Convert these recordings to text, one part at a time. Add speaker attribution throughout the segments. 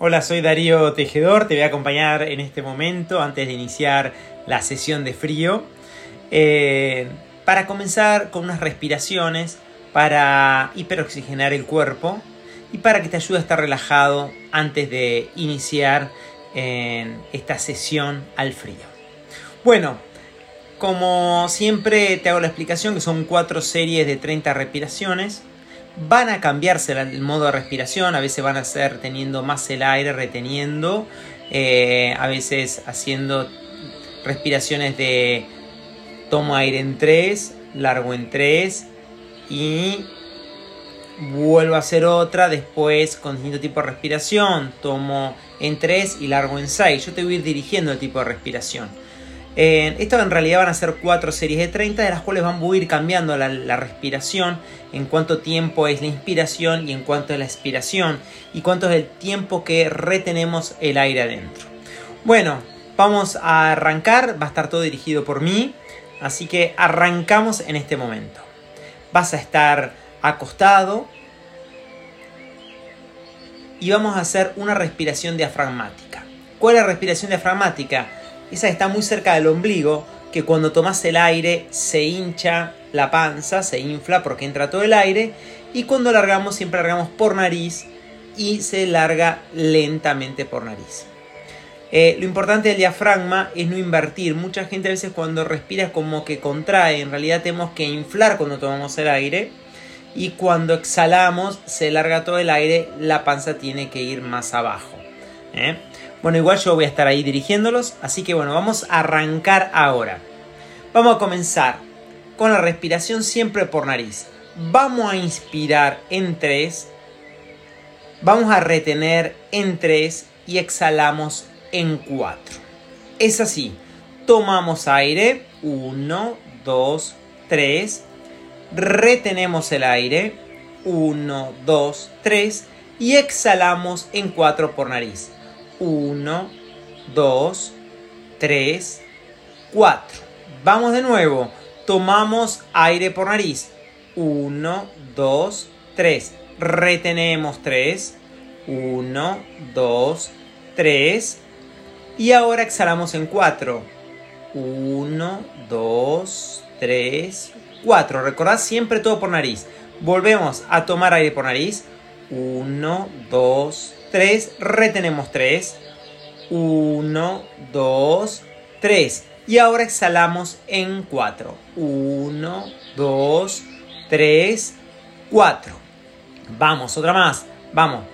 Speaker 1: Hola, soy Darío Tejedor, te voy a acompañar en este momento antes de iniciar la sesión de frío eh, para comenzar con unas respiraciones para hiperoxigenar el cuerpo y para que te ayude a estar relajado antes de iniciar esta sesión al frío. Bueno, como siempre te hago la explicación que son cuatro series de 30 respiraciones van a cambiarse el modo de respiración, a veces van a ser teniendo más el aire, reteniendo, eh, a veces haciendo respiraciones de tomo aire en 3, largo en 3 y vuelvo a hacer otra después con distinto tipo de respiración, tomo en 3 y largo en 6. Yo te voy a ir dirigiendo el tipo de respiración. Eh, esto en realidad van a ser cuatro series de 30, de las cuales van a ir cambiando la, respiración, en cuánto tiempo es la inspiración y en cuánto es la expiración, y cuánto es el tiempo que retenemos el aire adentro. Bueno, vamos a arrancar, va a estar todo dirigido por mí, así que arrancamos en este momento. Vas a estar acostado y vamos a hacer una respiración diafragmática. ¿Cuál es la respiración diafragmática? Esa está muy cerca del ombligo, que cuando tomas el aire se hincha la panza, se infla porque entra todo el aire, y cuando largamos siempre largamos por nariz y se larga lentamente por nariz. Eh, lo importante del diafragma es no invertir. Mucha gente a veces cuando respira como que contrae. En realidad tenemos que inflar cuando tomamos el aire. Y cuando exhalamos se larga todo el aire. La panza tiene que ir más abajo. ¿eh? Bueno, igual yo voy a estar ahí dirigiéndolos, así que bueno, vamos a arrancar ahora. Vamos a comenzar con la respiración siempre por nariz. Vamos a inspirar en 3, vamos a retener en 3 y exhalamos en 4. Es así, tomamos aire, 1, 2, 3, retenemos el aire, 1, 2, 3 y exhalamos en 4 por nariz. 1, 2, 3, 4. Vamos de nuevo. Tomamos aire por nariz. 1, 2, 3. Retenemos 3. 1, 2, 3. Y ahora exhalamos en 4. 1, 2, 3, 4. Recordad siempre todo por nariz. Volvemos a tomar aire por nariz. 1, 2, 3, retenemos 3. 1, 2, 3. Y ahora exhalamos en 4. 1, 2, 3, 4. Vamos, otra más. Vamos.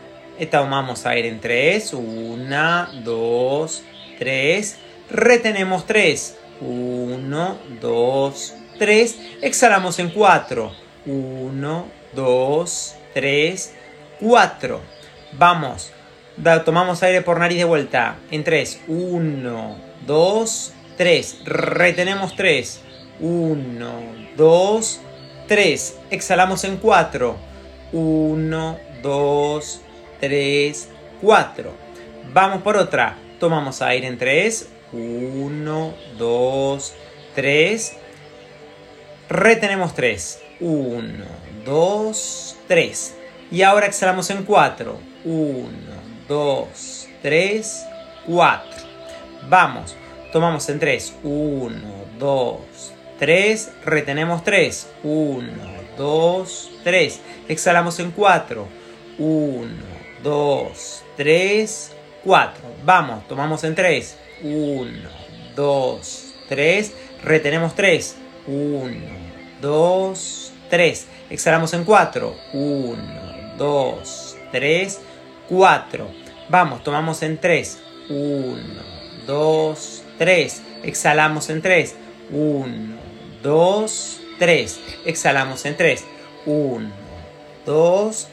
Speaker 1: Tomamos aire en 3. 1, 2, 3. Retenemos 3. 1, 2, 3. Exhalamos en 4. 1, 2, 3, 4. Vamos. tomamos aire por nariz de vuelta. En 3. 1, 2, 3. Retenemos 3. 1, 2, 3. Exhalamos en 4. 1, 2, 3, 4. Vamos por otra. Tomamos aire en 3. 1, 2, 3. Retenemos 3. 1, 2, 3. Y ahora exhalamos en 4. 1, 2, 3, 4. Vamos. Tomamos en 3. 1, 2, 3. Retenemos 3. 1, 2, 3. Exhalamos en 4. 1, 2, 3, 4. Vamos. Tomamos en 3. 1, 2, 3. Retenemos 3. 1, 2, 3. Exhalamos en 4. 1, 2, 3, 4. Vamos, tomamos en 3. 1, 2, 3. Exhalamos en 3. 1, 2, 3. Exhalamos en 3. 1, 2,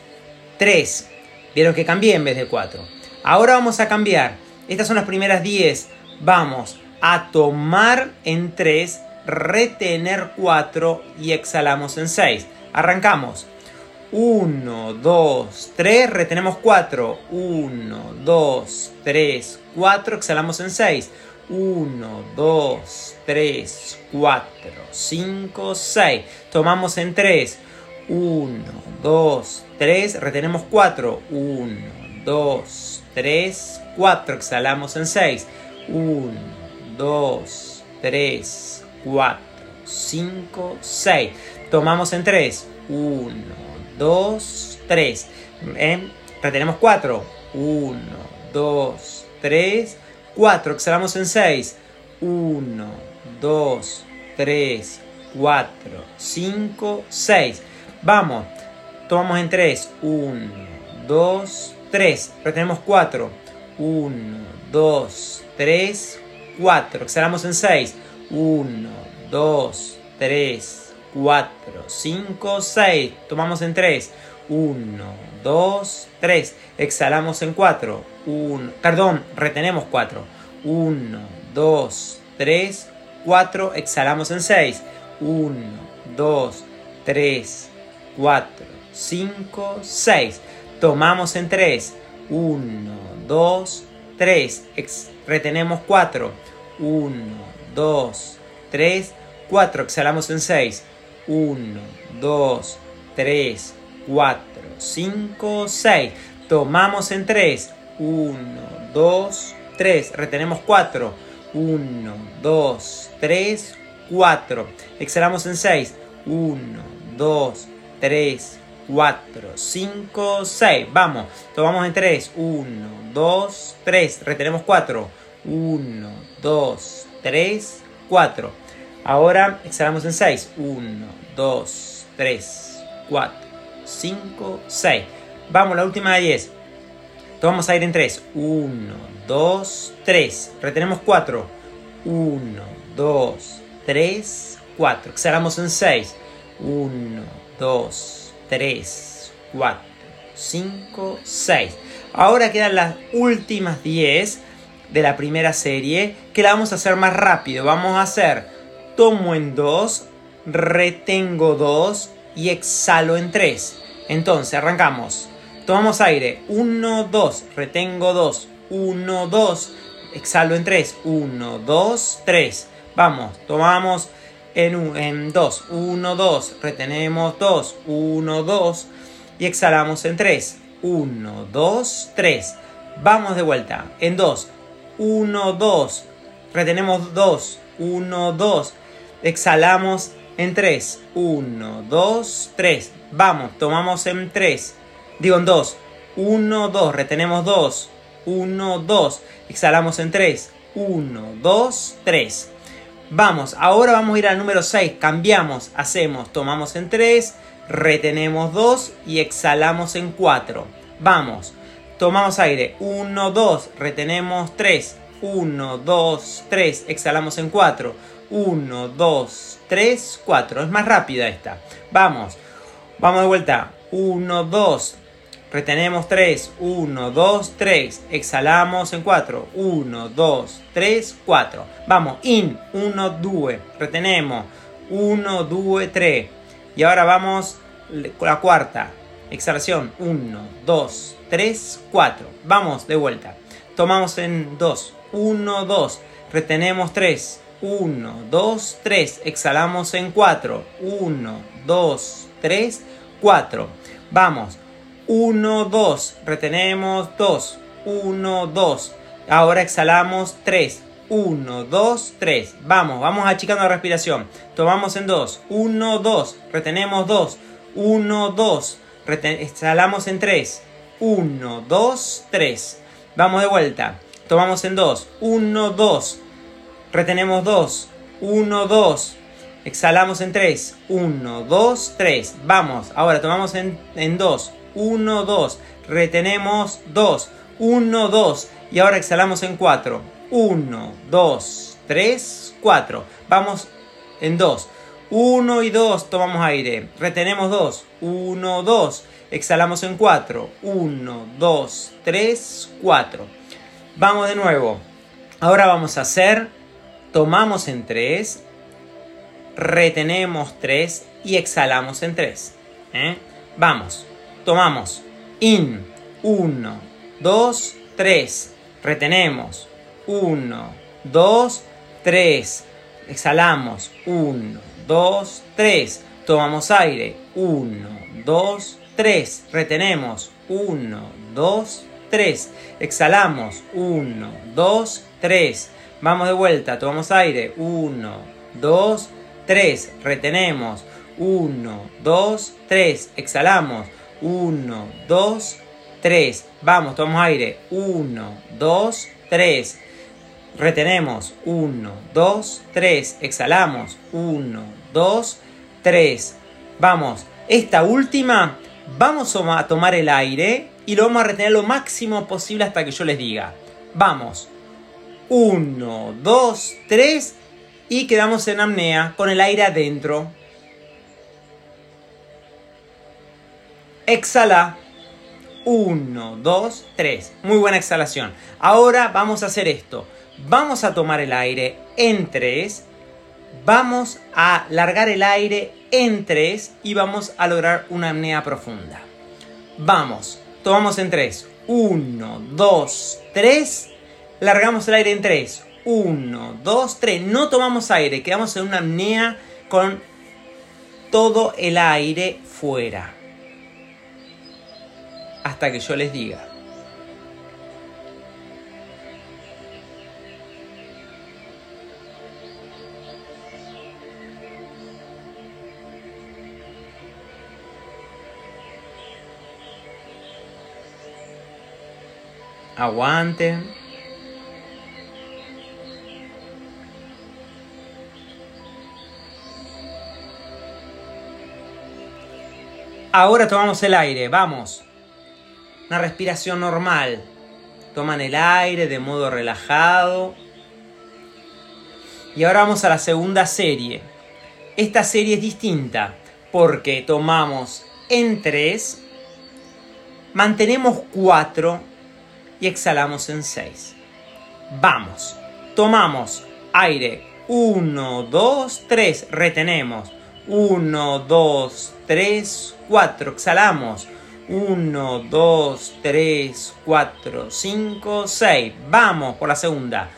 Speaker 1: 3. Vieron que cambié en vez de 4. Ahora vamos a cambiar. Estas son las primeras 10. Vamos a tomar en 3, retener 4 y exhalamos en 6. Arrancamos. 1, 2, 3, retenemos 4. 1, 2, 3, 4, exhalamos en 6. 1, 2, 3, 4, 5, 6. Tomamos en 3. 1, 2, 3, retenemos 4. 1, 2, 3, 4. Exhalamos en 6. 1, 2, 3, 4, 5, 6. Tomamos en 3. 1, 2, 3. Retenemos 4. 1, 2, 3, 4. Exhalamos en 6. 1, 2, 3, 4, 5, 6. Vamos. Tomamos en 3. 1, 2, 3. Retenemos 4. 1, 2, 3, 4. Exhalamos en 6. 1, 2, 3, 4, 5, 6. Tomamos en 3. 1, 2, 3. Exhalamos en 4. 1, perdón, retenemos 4. 1, 2, 3, 4. Exhalamos en 6. 1, 2, 3, 4, 5, 6. Tomamos en 3. 1, 2, 3. retenemos 4. 1, 2, 3, 4. Exhalamos en 6. 1, 2, 3, 4, 5, 6. Tomamos en 3. 1, 2, 3. Retenemos 4. 1, 2, 3, 4. Exhalamos en 6. 1, 2, 3, 4, 5, 6. Vamos. Tomamos en 3. 1, 2, 3. Retenemos 4. 1, 2, 3, 4. Ahora exhalamos en 6. 1, 2, 3, 4, 5, 6. Vamos, la última de 10. Tomamos aire en 3. 1, 2, 3. Retenemos 4. 1, 2, 3, 4. Exhalamos en 6. 1, 2, 3, 4, 5, 6. Ahora quedan las últimas 10 de la primera serie que la vamos a hacer más rápido. Vamos a hacer tomo en 2, retengo 2 y exhalo en 3. Entonces arrancamos. Tomamos aire. 1, 2, retengo 2. 1, 2, exhalo en 3. 1, 2, 3. Vamos, tomamos en 2. 1, 2, retenemos 2. 1, 2 y exhalamos en 3. 1, 2, 3. Vamos de vuelta. En 2. 1, 2. Retenemos 2. 1, 2. Exhalamos en 3. 1, 2, 3. Vamos, tomamos en 3. Digo en 2. 1, 2. Retenemos 2. 1, 2. Exhalamos en 3. 1, 2, 3. Vamos, ahora vamos a ir al número 6. Cambiamos, hacemos, tomamos en 3, retenemos 2 y exhalamos en 4. Vamos, tomamos aire. 1, 2, retenemos 3. 1, 2, 3, exhalamos en 4. 1, 2, 3, 4. Es más rápida esta. Vamos, vamos de vuelta. 1, 2, Retenemos 3, 1, 2, 3. Exhalamos en 4, 1, 2, 3, 4. Vamos, in, 1, 2. Retenemos, 1, 2, 3. Y ahora vamos con la cuarta. Exhalación, 1, 2, 3, 4. Vamos de vuelta. Tomamos en 2, 1, 2. Retenemos 3, 1, 2, 3. Exhalamos en 4, 1, 2, 3, 4. Vamos. 1, 2. Retenemos 2. 1, 2. Ahora exhalamos 3. 1, 2, 3. Vamos, vamos achicando la respiración. Tomamos en 2. 1, 2. Retenemos 2. 1, 2. exhalamos en 3. 1, 2, 3. Vamos de vuelta. Tomamos en 2. 1, 2. Retenemos 2. 1, 2. Exhalamos en 3. 1, 2, 3. Vamos. Ahora tomamos en, en 2. 1, 2. Retenemos 2. 1, 2. Y ahora exhalamos en 4. 1, 2, 3, 4. Vamos en 2. 1 y 2 tomamos aire. Retenemos 2. 1, 2. Exhalamos en 4. 1, 2, 3, 4. Vamos de nuevo. Ahora vamos a hacer. Tomamos en 3. Retenemos 3 y exhalamos en 3. ¿Eh? Vamos tomamos in 1, 2, 3, retenemos 1, 2, 3, exhalamos 1, 2, 3, tomamos aire 1, 2, 3, retenemos 1, 2, 3. Exhalamos. 1, 2, 3. Vamos de vuelta. Tomamos aire. 1, 2, 3. Retenemos. 1, 2, 3. Exhalamos. 1, 2, 3. Vamos, tomamos aire. 1, 2, 3. Retenemos. 1, 2, 3. Exhalamos. 1, 2, 3. Vamos. Esta última, vamos a tomar el aire y lo vamos a retener lo máximo posible hasta que yo les diga. Vamos. 1, 2, 3 y quedamos en apnea con el aire adentro. Exhala. 1, 2, 3. Muy buena exhalación. Ahora vamos a hacer esto. Vamos a tomar el aire en 3. Vamos a largar el aire en 3 y vamos a lograr una apnea profunda. Vamos, tomamos en 3. 1, 2, 3. Largamos el aire en 3. 1, 2, 3. No tomamos aire, quedamos en una apnea con todo el aire fuera. Hasta que yo les diga. Aguanten. Ahora tomamos el aire, vamos. Una respiración normal. Toman el aire de modo relajado. Y ahora vamos a la segunda serie. Esta serie es distinta porque tomamos en 3, mantenemos 4 y exhalamos en 6. Vamos, tomamos aire 1, 2, 3, retenemos 1, 2, 3, 4, exhalamos 1, 2, 3, 4, 5, 6. Vamos por la segunda.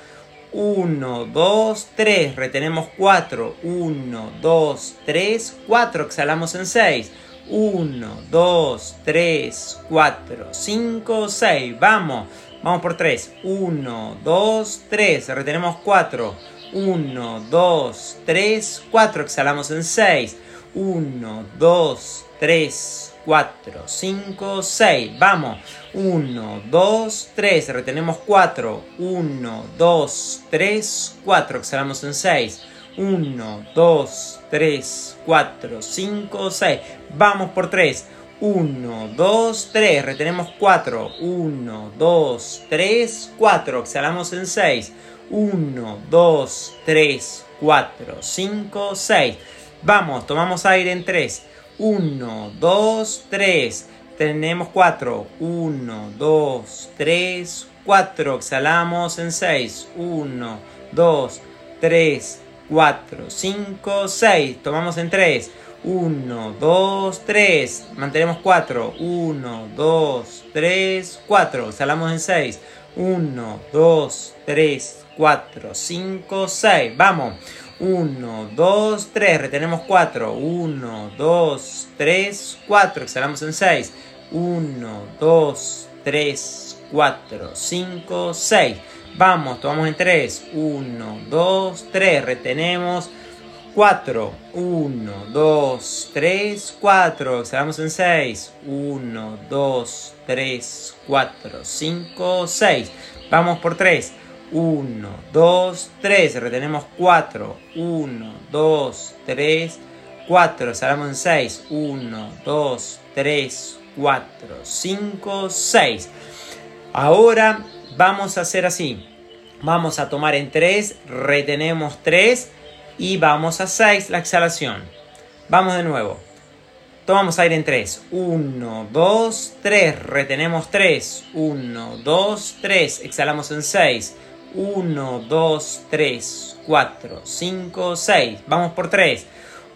Speaker 1: 1, 2, 3. Retenemos 4. 1, 2, 3, 4. Exhalamos en 6. 1, 2, 3, 4, 5, 6. Vamos. Vamos por 3. 1, 2, 3. Retenemos 4. 1, 2, 3, 4. Exhalamos en 6. 1, 2, 3, 4, 5, 6. Vamos. 1, 2, 3. Retenemos 4. 1, 2, 3, 4. Exhalamos en 6. 1, 2, 3, 4, 5, 6. Vamos por 3. 1, 2, 3. Retenemos 4. 1, 2, 3, 4. Exhalamos en 6. 1, 2, 3, 4, 5, 6. Vamos, tomamos aire en 3. 1, 2, 3. Tenemos 4. 1, 2, 3, 4. Exhalamos en 6. 1, 2, 3, 4, 5, 6. Tomamos en 3. 1, 2, 3. Mantenemos 4. 1, 2, 3, 4. Exhalamos en 6. 1, 2, 3, 4, 5, 6. Vamos. 1, 2, 3. Retenemos 4. 1, 2, 3, 4. Exhalamos en 6. 1, 2, 3, 4, 5, 6. Vamos, tomamos en 3. 1, 2, 3. Retenemos 4. 1, 2, 3, 4. Exhalamos en 6. 1, 2, 3, 4, 5, 6. Vamos por 3. 1, 2, 3. Retenemos 4. 1, 2, 3, 4. Exhalamos en 6. 1, 2, 3, 4, 5, 6. Ahora vamos a hacer así. Vamos a tomar en 3. Retenemos 3. Y vamos a 6 la exhalación. Vamos de nuevo. Tomamos aire en 3. 1, 2, 3. Retenemos 3. 1, 2, 3. Exhalamos en 6. 1, 2, 3, 4, 5, 6. Vamos por 3.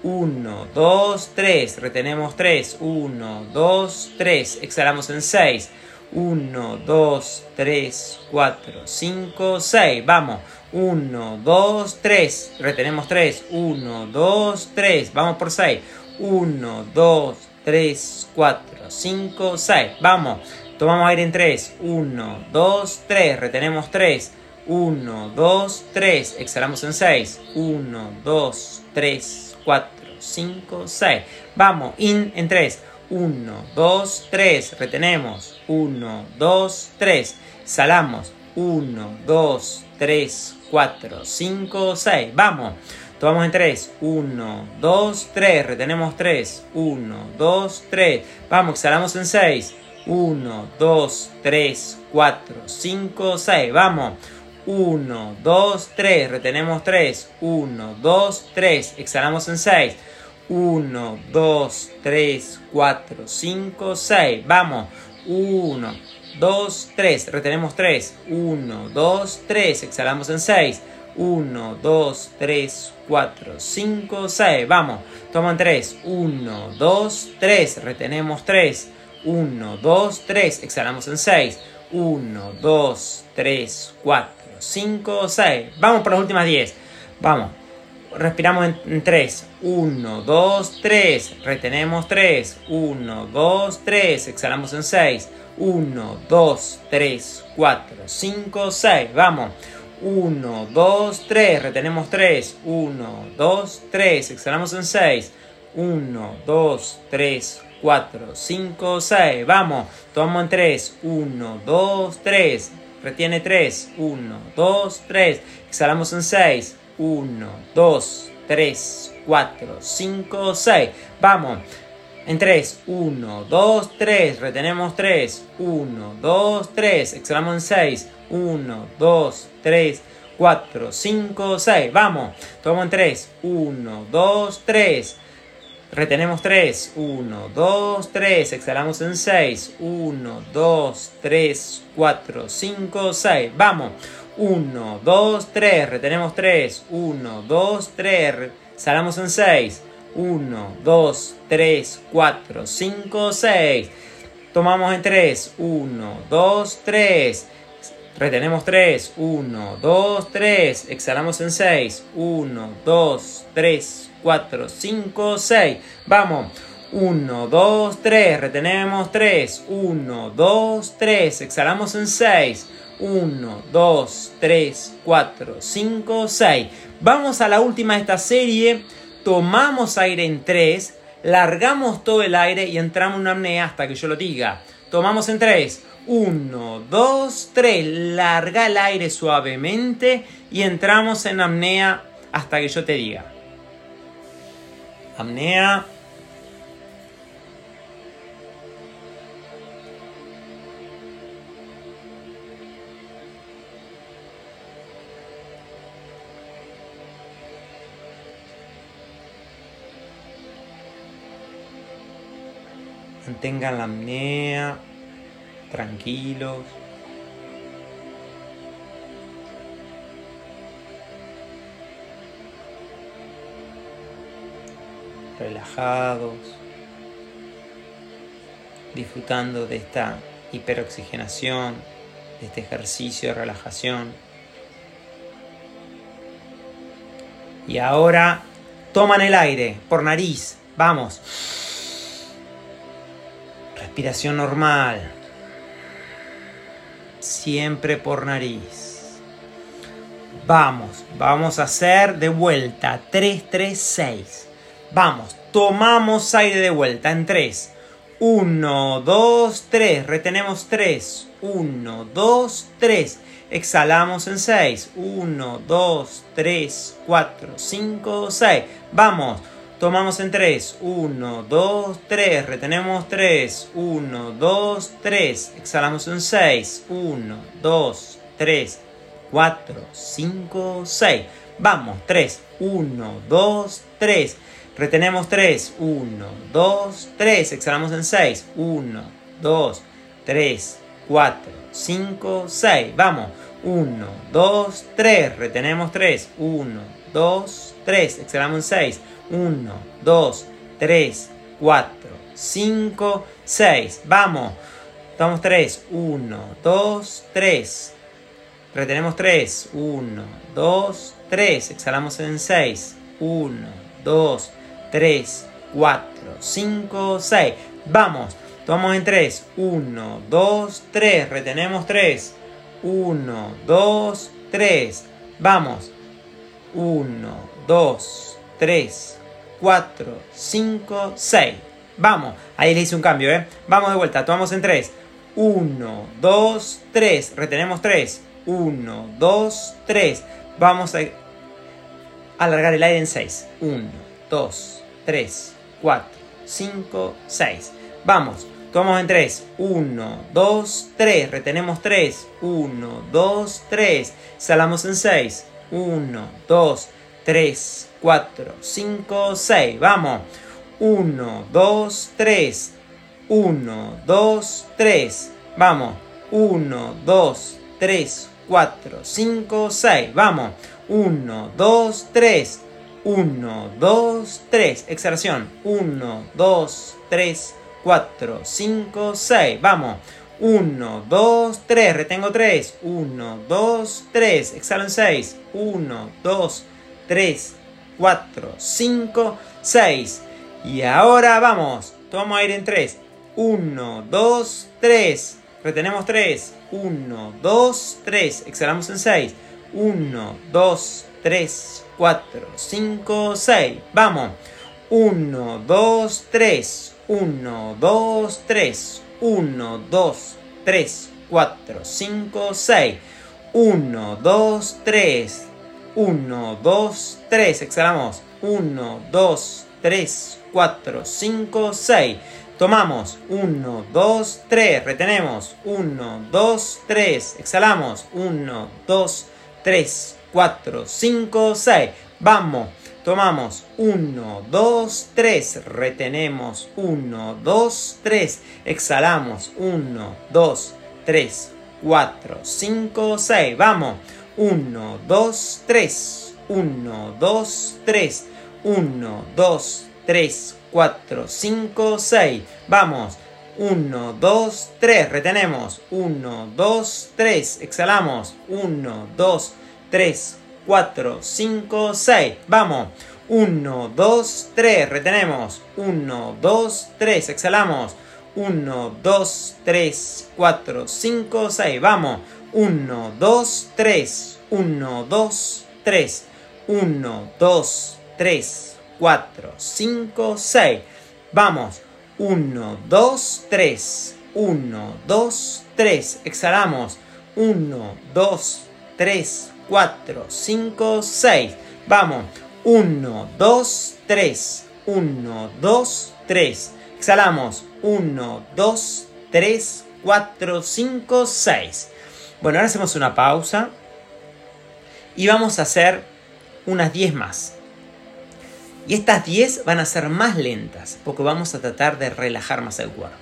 Speaker 1: 1, 2, 3. Retenemos 3. 1, 2, 3. Exhalamos en 6. 1, 2, 3, 4, 5, 6. Vamos. 1, 2, 3. Retenemos 3. 1, 2, 3. Vamos por 6. 1, 2, 3, 4, 5, 6. Vamos. Tomamos aire en 3. 1, 2, 3. Retenemos 3. 1, 2, 3. Exhalamos en 6. 1, 2, 3, 4, 5, 6. Vamos, in en 3. 1, 2, 3. Retenemos. 1, 2, 3. Exhalamos. 1, 2, 3, 4, 5, 6. Vamos. Tomamos en 3. 1, 2, 3. Retenemos 3. 1, 2, 3. Vamos, exhalamos en 6. 1, 2, 3, 4, 5, 6. Vamos. 1, 2, 3. Retenemos 3. 1, 2, 3. Exhalamos en 6. 1, 2, 3, 4, 5, 6. Vamos. 1, 2, 3. Retenemos 3. 1, 2, 3. Exhalamos en 6. 1, 2, 3, 4, 5, 6. Vamos. Toman 3. 1, 2, 3. Retenemos 3. 1, 2, 3. Exhalamos en 6. 1, 2, 3, 4, 5, 6. Vamos por las últimas 10. Vamos. Respiramos en 3. 1, 2, 3. Retenemos 3. 1, 2, 3. Exhalamos en 6. 1, 2, 3, 4, 5, 6. Vamos. 1, 2, 3. Retenemos 3. 1, 2, 3. Exhalamos en 6. 1, 2, 3, 4, 5, 6. Vamos. Tomamos en 3. 1, 2, 3. Retiene 3. 1, 2, 3. Exhalamos en 6. 1, 2, 3, 4, 5, 6. Vamos. En 3, 1, 2, 3, retenemos 3, 1, 2, 3, exhalamos en 6, 1, 2, 3, 4, 5, 6, vamos, tomamos en 3, 1, 2, 3, retenemos 3, 1, 2, 3, exhalamos en 6, 1, 2, 3, 4, 5, 6, vamos, 1, 2, 3, retenemos 3, 1, 2, 3, exhalamos en 6, 1, 2, 3, 4, 5, 6. Tomamos en 3. 1, 2, 3. Retenemos 3. 1, 2, 3. Exhalamos en 6. 1, 2, 3, 4, 5, 6. Vamos. 1, 2, 3. Retenemos 3. 1, 2, 3. Exhalamos en 6. 1, 2, 3, 4, 5, 6. Vamos a la última de esta serie tomamos aire en 3, largamos todo el aire y entramos en una apnea hasta que yo lo diga. Tomamos en 3. 1, 2, 3. Larga el aire suavemente y entramos en apnea hasta que yo te diga. Apnea. Mantengan la apnea, tranquilos. Relajados, disfrutando de esta hiperoxigenación, de este ejercicio de relajación. Y ahora toman el aire por nariz. Vamos. Respiración normal. Siempre por nariz. Vamos, vamos a hacer de vuelta. 3, 3, 6. Vamos, tomamos aire de vuelta en 3. 1, 2, 3. Retenemos 3. 1, 2, 3. Exhalamos en 6. 1, 2, 3, 4, 5, 6. Vamos. Tomamos en 3. 1, 2, 3. Retenemos 3. 1, 2, 3. Exhalamos en 6. 1, 2, 3, 4, 5, 6. Vamos. 3. 1, 2, 3. Retenemos 3. 1, 2, 3. Exhalamos en 6. 1, 2, 3, 4, 5, 6. Vamos. 1, 2, 3. Retenemos 3. 1, 2, 3. Exhalamos en 6. 1, 2, 3, 4, 5, 6. Vamos. Estamos 3. 1, 2, 3. Retenemos 3. 1, 2, 3. Exhalamos en 6. 1, 2, 3, 4, 5, 6. Vamos. Tomamos en 3. 1, 2, 3. Retenemos 3. 1, 2, 3. Vamos. 1, 2, 3, 4, 5, 6. Vamos. Ahí le hice un cambio, ¿eh? Vamos de vuelta. Tomamos en 3. 1, 2, 3. Retenemos 3. 1, 2, 3. Vamos a alargar el aire en 6. 1, 2, 3, 4, 5, 6. Vamos. Tomamos en 3. 1, 2, 3. Retenemos 3. 1, 2, 3. Salamos en 6. 1, 2, 3, 4, 5, 6. Vamos. 1, 2, 3. 1, 2, 3. Vamos. 1, 2, 3, 4, 5, 6. Vamos. 1, 2, 3. 1, 2, 3. Exhalación. 1, 2, 3, 4, 5, 6. Vamos. 1, 2, 3. Retengo 3. 1, 2, 3. Exhalo en 6. 1, 2, 3, 4, 5, 6. Y ahora vamos. Tomo aire en 3. 1, 2, 3. Retenemos 3. 1, 2, 3. Exhalamos en 6. 1, 2, 3, 4, 5, 6. Vamos. 1, 2, 3. 1, 2, 3. 1, 2, 3, 4, 5, 6. 1, 2, 3. 1, 2, 3. Exhalamos. 1, 2, 3, 4, 5, 6. Tomamos 1, 2, 3, retenemos 1, 2, 3, exhalamos 1, 2, 3, 4, 5, 6. Vamos, tomamos 1, 2, 3, retenemos 1, 2, 3, exhalamos 1, 2, 3, 4, 5, 6. Vamos, 1, 2, 3, 1, 2, 3, 1, 2, 3, 4, 5, 6. Vamos. 1, 2, 3. Retenemos. 1, 2, 3. Exhalamos. 1, 2, 3, 4, 5, 6. Vamos. 1, 2, 3. Retenemos. 1, 2, 3. Exhalamos. 1, 2, 3, 4, 5, 6. Vamos. 1, 2, 3. 1, 2, 3. 1, 2, 3. 4, 5, 6. Vamos. 1, 2, 3. 1, 2, 3. Exhalamos. 1, 2, 3, 4, 5, 6. Vamos. 1, 2, 3. 1, 2, 3. Exhalamos. 1, 2, 3, 4, 5, 6. Bueno, ahora hacemos una pausa. Y vamos a hacer unas 10 más. Y estas 10 van a ser más lentas porque vamos a tratar de relajar más el cuerpo.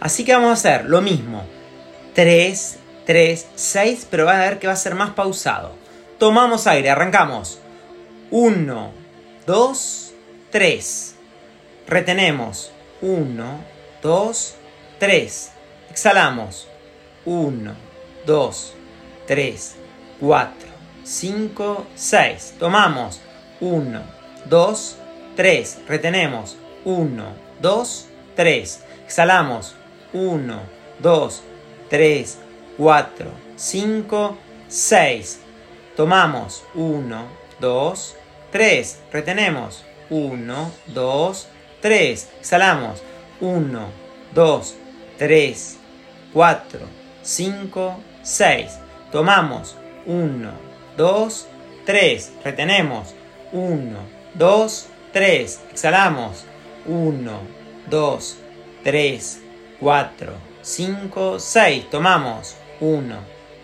Speaker 1: Así que vamos a hacer lo mismo. 3, 3, 6, pero va a ver que va a ser más pausado. Tomamos aire, arrancamos. 1, 2, 3. Retenemos. 1, 2, 3. Exhalamos. 1, 2, 3, 4, 5, 6. Tomamos. 1, 2, 3. Retenemos. 1, 2, 3. Exhalamos. 1, 2, 3, 4, 5, 6. Tomamos. 1, 2, 3. Retenemos. 1, 2, 3. Exhalamos. 1, 2, 3, 4, 5, 6. Tomamos. 1, 2, 3. Retenemos. 1, 2, 3. Exhalamos. 1, 2, 3, 4, 5, 6. Tomamos. 1,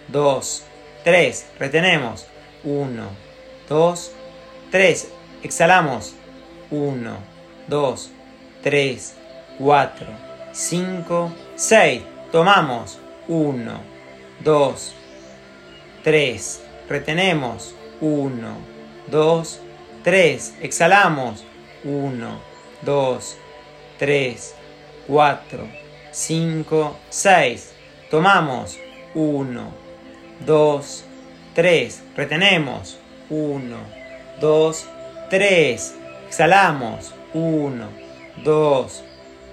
Speaker 1: 2, 3. Retenemos. 1, 2, 3. Exhalamos. 1, 2, 3, 4, 5, 6. Tomamos. 1, 2, 3. Retenemos. 1, 2, 3. Exhalamos. 1, 2, 3, 4, 5, 6. Tomamos. 1, 2, 3. Retenemos. 1, 2, 3. Exhalamos. 1, 2,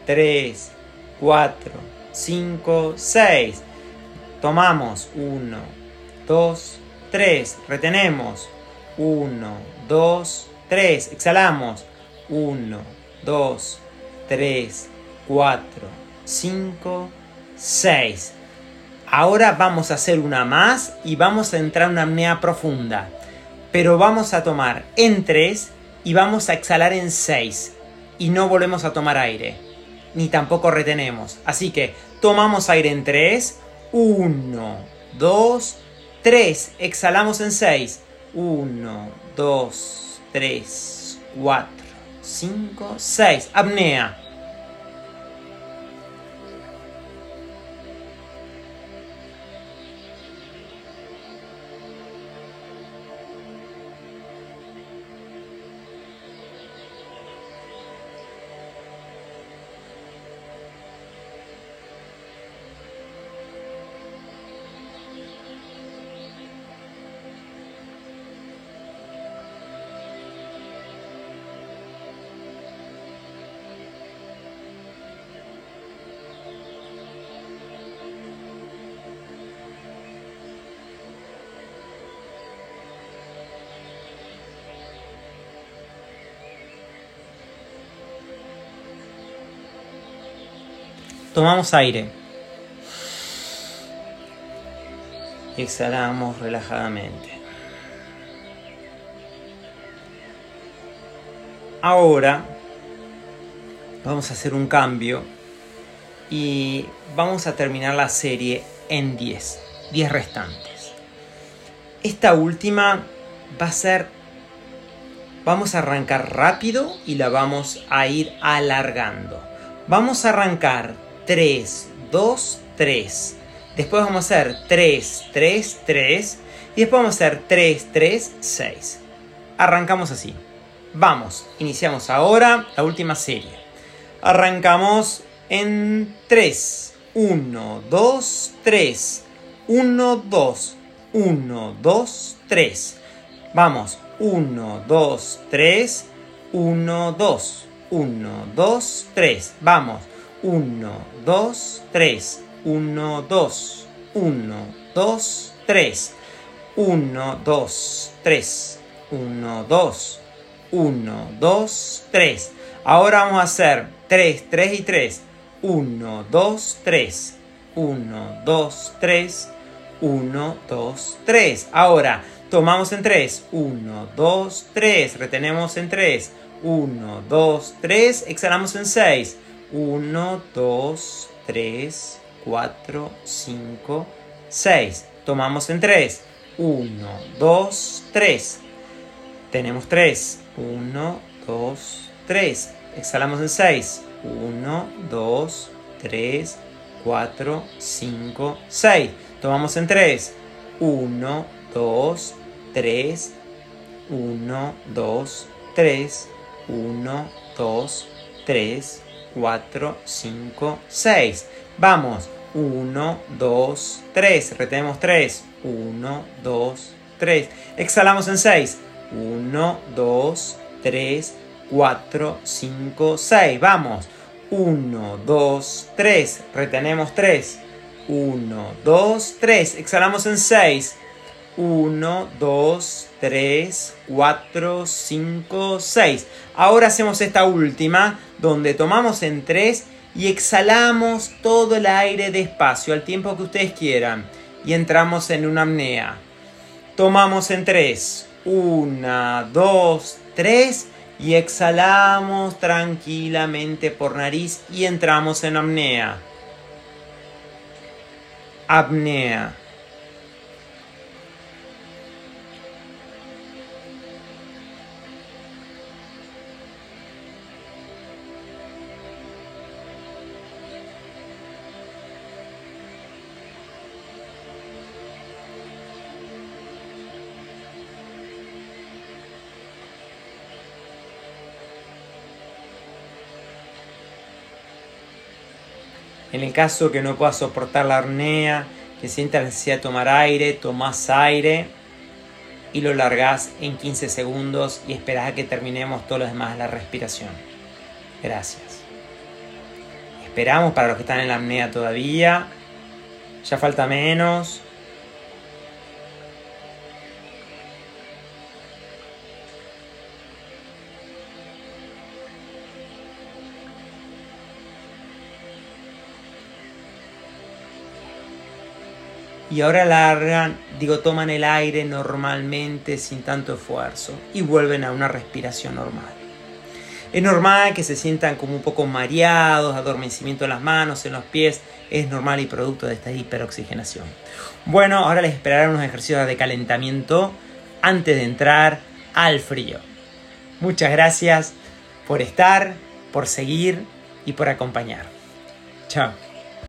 Speaker 1: 3, 4, 5, 6. Tomamos 1, 2, 3. Retenemos 1, 2, 3. Exhalamos 1, 2, 3, 4, 5, 6. Ahora vamos a hacer una más y vamos a entrar en una apnea profunda. Pero vamos a tomar en 3 y vamos a exhalar en 6. Y no volvemos a tomar aire. Ni tampoco retenemos. Así que tomamos aire en 3. 1, 2, 3. Exhalamos en 6. 1, 2, 3, 4, 5, 6. Apnea. Tomamos aire. exhalamos relajadamente. Ahora vamos a hacer un cambio y vamos a terminar la serie en 10, 10 restantes. Esta última va a ser, vamos a arrancar rápido y la vamos a ir alargando. Vamos a arrancar 3, 2, 3. Después vamos a hacer 3, 3, 3. Y después vamos a hacer 3, 3, 6. Arrancamos así. Vamos, iniciamos ahora la última serie. Arrancamos en 3. 1, 2, 3. 1, 2. 1, 2, 3. Vamos. 1, 2, 3. 1, 2. 1, 2, 3. Vamos. 1, 2, 3. 1, 2. 1, 2, 3. 1, 2, 3. 1, 2. 1, 2, 3. Ahora vamos a hacer 3, 3 y 3. 1, 2, 3. 1, 2, 3. 1, 2, 3. Ahora tomamos en 3. 1, 2, 3. Retenemos en 3. 1, 2, 3. Exhalamos en 6. 1, 2, 3, 4, 5, 6. Tomamos en 3. 1, 2, 3. Tenemos 3. 1, 2, 3. Exhalamos en 6. 1, 2, 3, 4, 5, 6. Tomamos en 3. 1, 2, 3. 1, 2, 3. 1, 2, 3. 4, 5, 6. Vamos. 1, 2, 3. Retenemos 3. 1, 2, 3. Exhalamos en 6. 1, 2, 3, 4, 5, 6. Vamos. 1, 2, 3. Retenemos 3. 1, 2, 3. Exhalamos en 6. 1, 2, 3, 4, 5, 6. Ahora hacemos esta última donde tomamos en 3 y exhalamos todo el aire despacio al tiempo que ustedes quieran y entramos en una apnea. Tomamos en 3. 1, 2, 3 y exhalamos tranquilamente por nariz y entramos en apnea. Apnea. En el caso que no puedas soportar la apnea, que sientas la necesidad de tomar aire, tomás aire y lo largás en 15 segundos y esperás a que terminemos todo lo demás de la respiración. Gracias. Esperamos para los que están en la apnea todavía. Ya falta menos. Y ahora largan, digo, toman el aire normalmente sin tanto esfuerzo y vuelven a una respiración normal. Es normal que se sientan como un poco mareados, adormecimiento en las manos, en los pies, es normal y producto de esta hiperoxigenación. Bueno, ahora les esperaré unos ejercicios de calentamiento antes de entrar al frío. Muchas gracias por estar, por seguir y por acompañar. Chao.